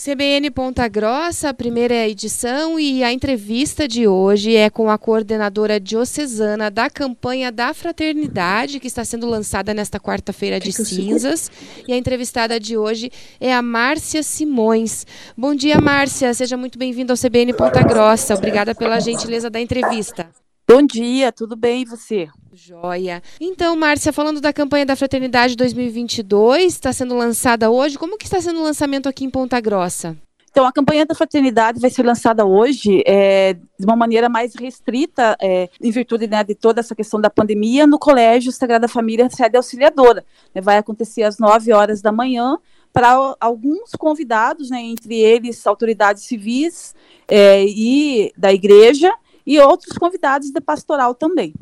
CBN Ponta Grossa, primeira edição, e a entrevista de hoje é com a coordenadora diocesana da campanha da Fraternidade, que está sendo lançada nesta quarta-feira de cinzas. E a entrevistada de hoje é a Márcia Simões. Bom dia, Márcia. Seja muito bem-vinda ao CBN Ponta Grossa. Obrigada pela gentileza da entrevista. Bom dia, tudo bem e você? Joia. Então, Márcia, falando da campanha da Fraternidade 2022, está sendo lançada hoje. Como que está sendo o lançamento aqui em Ponta Grossa? Então, a campanha da Fraternidade vai ser lançada hoje é, de uma maneira mais restrita, é, em virtude né, de toda essa questão da pandemia, no Colégio Sagrada Família Sede Auxiliadora. É, vai acontecer às 9 horas da manhã para alguns convidados, né, entre eles autoridades civis é, e da igreja, e outros convidados de pastoral também.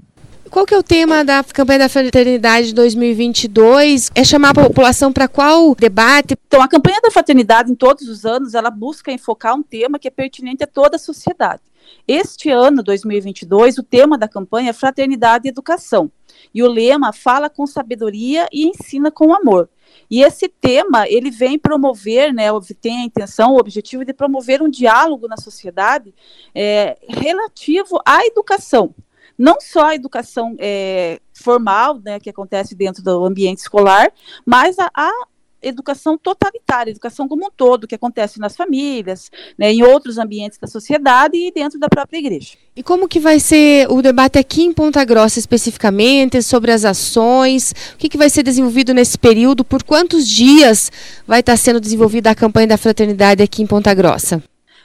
Qual que é o tema da campanha da fraternidade 2022? É chamar a população para qual debate? Então, a campanha da fraternidade, em todos os anos, ela busca enfocar um tema que é pertinente a toda a sociedade. Este ano, 2022, o tema da campanha é Fraternidade e Educação. E o lema fala com sabedoria e ensina com amor. E esse tema, ele vem promover, né, tem a intenção, o objetivo de promover um diálogo na sociedade é, relativo à educação. Não só a educação é, formal, né, que acontece dentro do ambiente escolar, mas a, a educação totalitária, educação como um todo, que acontece nas famílias, né, em outros ambientes da sociedade e dentro da própria igreja. E como que vai ser o debate aqui em Ponta Grossa especificamente, sobre as ações, o que, que vai ser desenvolvido nesse período, por quantos dias vai estar sendo desenvolvida a campanha da fraternidade aqui em Ponta Grossa?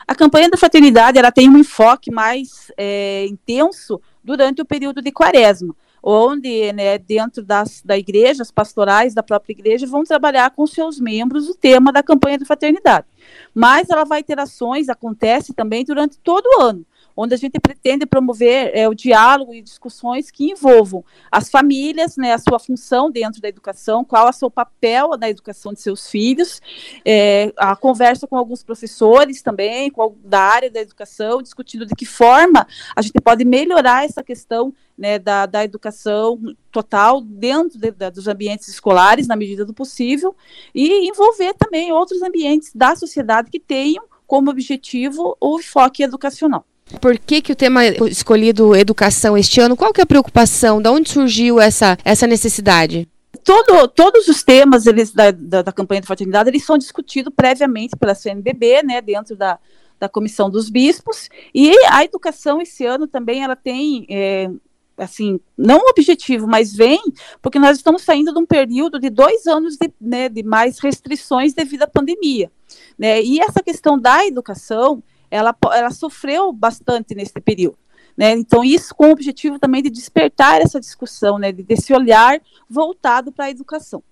A campanha da fraternidade ela tem um enfoque mais é, intenso durante o período de quaresma onde, né, dentro das da igreja, as pastorais da própria igreja vão trabalhar com seus membros o tema da campanha de fraternidade. Mas ela vai ter ações, acontece também durante todo o ano onde a gente pretende promover é, o diálogo e discussões que envolvam as famílias, né, a sua função dentro da educação, qual é o seu papel na educação de seus filhos, é, a conversa com alguns professores também, com, da área da educação, discutindo de que forma a gente pode melhorar essa questão né, da, da educação total dentro de, da, dos ambientes escolares, na medida do possível, e envolver também outros ambientes da sociedade que tenham como objetivo o enfoque educacional. Por que, que o tema escolhido educação este ano? Qual que é a preocupação? De onde surgiu essa, essa necessidade? Todo, todos os temas eles, da, da, da, campanha de fraternidade eles são discutidos previamente pela CNBB, né, dentro da, da comissão dos bispos, e a educação esse ano também ela tem é, assim, não um objetivo, mas vem porque nós estamos saindo de um período de dois anos de, né, de mais restrições devido à pandemia. Né? E essa questão da educação, ela, ela sofreu bastante nesse período. Né? Então, isso com o objetivo também de despertar essa discussão, né? de, desse olhar voltado para a educação.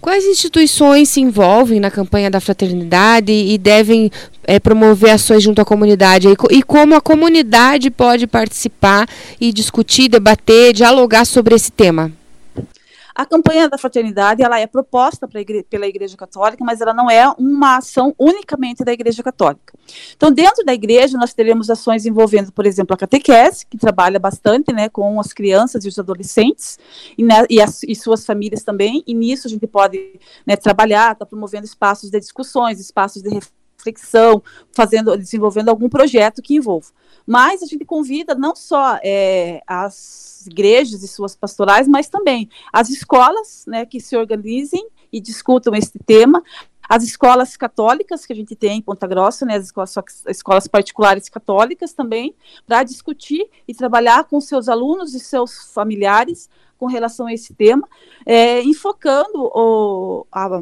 Quais instituições se envolvem na campanha da fraternidade e devem é, promover ações junto à comunidade? E, e como a comunidade pode participar e discutir, debater, dialogar sobre esse tema? A campanha da fraternidade ela é proposta igre pela Igreja Católica, mas ela não é uma ação unicamente da Igreja Católica. Então, dentro da igreja, nós teremos ações envolvendo, por exemplo, a catequese, que trabalha bastante né, com as crianças e os adolescentes, e, né, e, as, e suas famílias também, e nisso a gente pode né, trabalhar, está promovendo espaços de discussões, espaços de reflexão, fazendo, desenvolvendo algum projeto que envolva. Mas a gente convida não só é, as igrejas e suas pastorais, mas também as escolas né, que se organizem e discutam esse tema, as escolas católicas que a gente tem em Ponta Grossa, né, as escolas, escolas particulares católicas também, para discutir e trabalhar com seus alunos e seus familiares com relação a esse tema, é, enfocando o, a,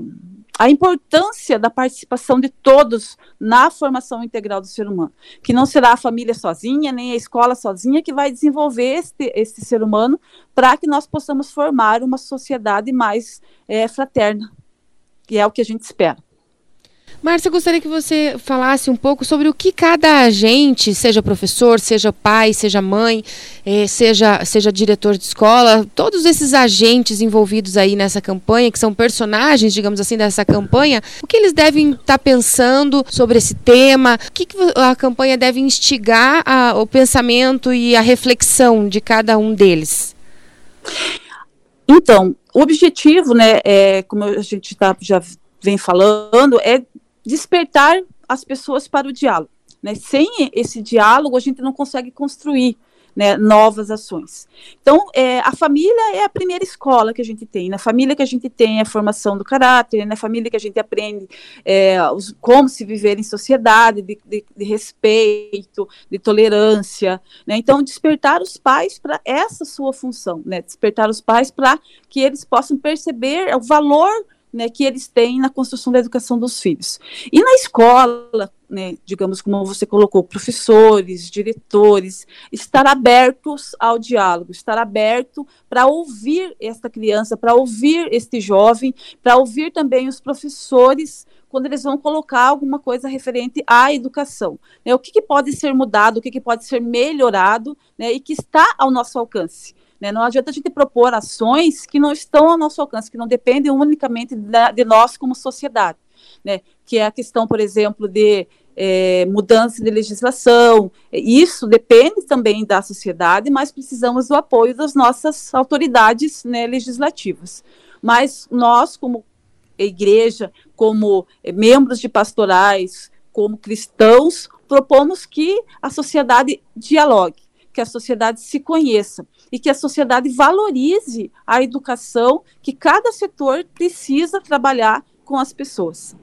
a importância da participação de todos na formação integral do ser humano, que não será a família sozinha, nem a escola sozinha que vai desenvolver este, este ser humano para que nós possamos formar uma sociedade mais é, fraterna, que é o que a gente espera. Márcia, gostaria que você falasse um pouco sobre o que cada agente, seja professor, seja pai, seja mãe, eh, seja, seja diretor de escola, todos esses agentes envolvidos aí nessa campanha, que são personagens, digamos assim, dessa campanha, o que eles devem estar tá pensando sobre esse tema, o que, que a campanha deve instigar a, o pensamento e a reflexão de cada um deles? Então, o objetivo, né, é, como a gente tá, já vem falando, é despertar as pessoas para o diálogo. Né? Sem esse diálogo, a gente não consegue construir né, novas ações. Então, é, a família é a primeira escola que a gente tem. Na família que a gente tem a formação do caráter, na família que a gente aprende é, os, como se viver em sociedade, de, de, de respeito, de tolerância. Né? Então, despertar os pais para essa sua função, né? despertar os pais para que eles possam perceber o valor né, que eles têm na construção da educação dos filhos. E na escola, né, digamos como você colocou, professores, diretores, estar abertos ao diálogo, estar aberto para ouvir esta criança, para ouvir este jovem, para ouvir também os professores quando eles vão colocar alguma coisa referente à educação. Né, o que, que, pode ser mudado, o que, que pode ser melhorado né, e que está ao nosso alcance. Né? Não adianta a gente propor ações que não estão ao nosso alcance, que não dependem unicamente da, de nós como sociedade. Né? Que é a questão, por exemplo, de é, mudança de legislação. Isso depende também da sociedade, mas precisamos do apoio das nossas autoridades né, legislativas. Mas nós, como igreja, como é, membros de pastorais, como cristãos, propomos que a sociedade dialogue, que a sociedade se conheça e que a sociedade valorize a educação que cada setor precisa trabalhar com as pessoas.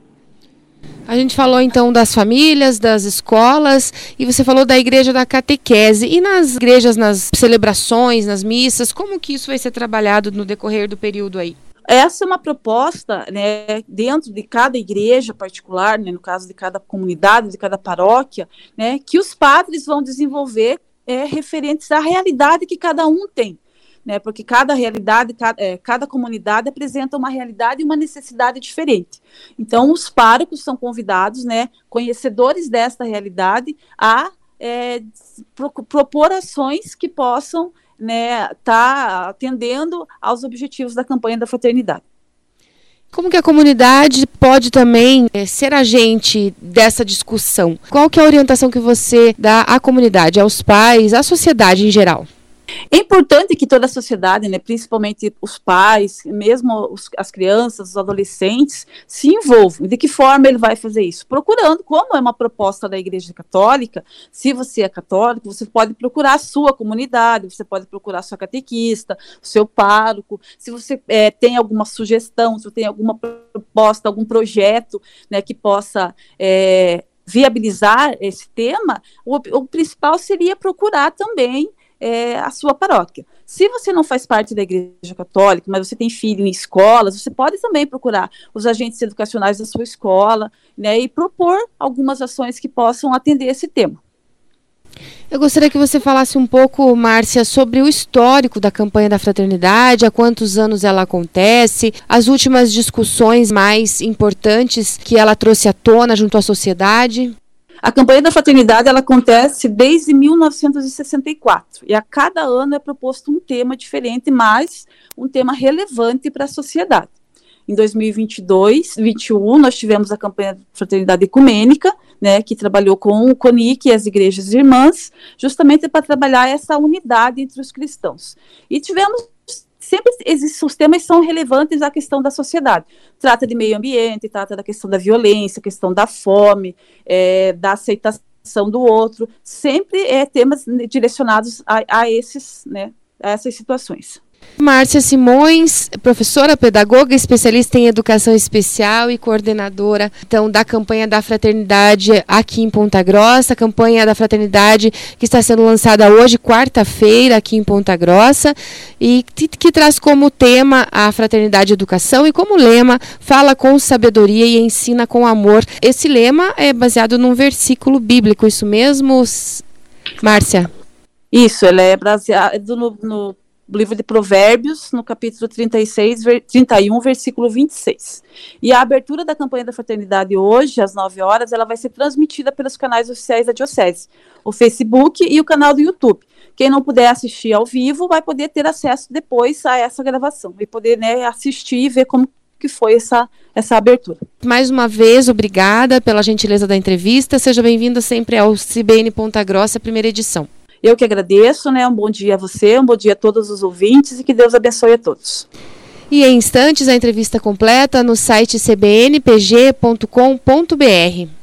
A gente falou então das famílias, das escolas, e você falou da igreja da catequese. E nas igrejas, nas celebrações, nas missas, como que isso vai ser trabalhado no decorrer do período aí? Essa é uma proposta, né, dentro de cada igreja particular, né, no caso de cada comunidade, de cada paróquia, né, que os padres vão desenvolver é, referentes à realidade que cada um tem. Né, porque cada realidade, cada, é, cada, comunidade apresenta uma realidade e uma necessidade diferente. Então, os párocos são convidados, né, conhecedores desta realidade, a é, pro, propor ações que possam estar né, tá atendendo aos objetivos da campanha da fraternidade. Como que a comunidade pode também é, ser agente dessa discussão? Qual que é a orientação que você dá à comunidade, aos pais, à sociedade em geral? É importante que toda a sociedade, né, principalmente os pais, mesmo os, as crianças, os adolescentes, se envolvam. De que forma ele vai fazer isso? Procurando, como é uma proposta da Igreja Católica, se você é católico, você pode procurar a sua comunidade, você pode procurar a sua catequista, o seu pároco. Se você é, tem alguma sugestão, se você tem alguma proposta, algum projeto né, que possa é, viabilizar esse tema, o, o principal seria procurar também é, a sua paróquia. Se você não faz parte da Igreja Católica, mas você tem filho em escolas, você pode também procurar os agentes educacionais da sua escola né, e propor algumas ações que possam atender esse tema. Eu gostaria que você falasse um pouco, Márcia, sobre o histórico da campanha da fraternidade, há quantos anos ela acontece, as últimas discussões mais importantes que ela trouxe à tona junto à sociedade. A campanha da fraternidade ela acontece desde 1964 e a cada ano é proposto um tema diferente, mas um tema relevante para a sociedade. Em 2022, 2021, nós tivemos a campanha da Fraternidade Ecumênica, né, que trabalhou com o CONIC e as igrejas irmãs, justamente para trabalhar essa unidade entre os cristãos. E tivemos sempre esses, os temas são relevantes à questão da sociedade. Trata de meio ambiente, trata da questão da violência, questão da fome, é, da aceitação do outro, sempre é temas direcionados a, a esses, né, a essas situações. Márcia Simões, professora, pedagoga, especialista em educação especial e coordenadora então da campanha da fraternidade aqui em Ponta Grossa, campanha da fraternidade que está sendo lançada hoje, quarta-feira, aqui em Ponta Grossa, e que, que traz como tema a fraternidade educação e como lema fala com sabedoria e ensina com amor. Esse lema é baseado num versículo bíblico, isso mesmo, Márcia? Isso, ele é baseado no, no livro de Provérbios, no capítulo 36, ver, 31, versículo 26. E a abertura da campanha da fraternidade hoje, às 9 horas, ela vai ser transmitida pelos canais oficiais da Diocese, o Facebook e o canal do YouTube. Quem não puder assistir ao vivo vai poder ter acesso depois a essa gravação e poder né, assistir e ver como que foi essa, essa abertura. Mais uma vez, obrigada pela gentileza da entrevista. Seja bem-vinda sempre ao CBN Ponta Grossa, primeira edição. Eu que agradeço, né? Um bom dia a você, um bom dia a todos os ouvintes e que Deus abençoe a todos. E em instantes a entrevista completa no site cbnpg.com.br.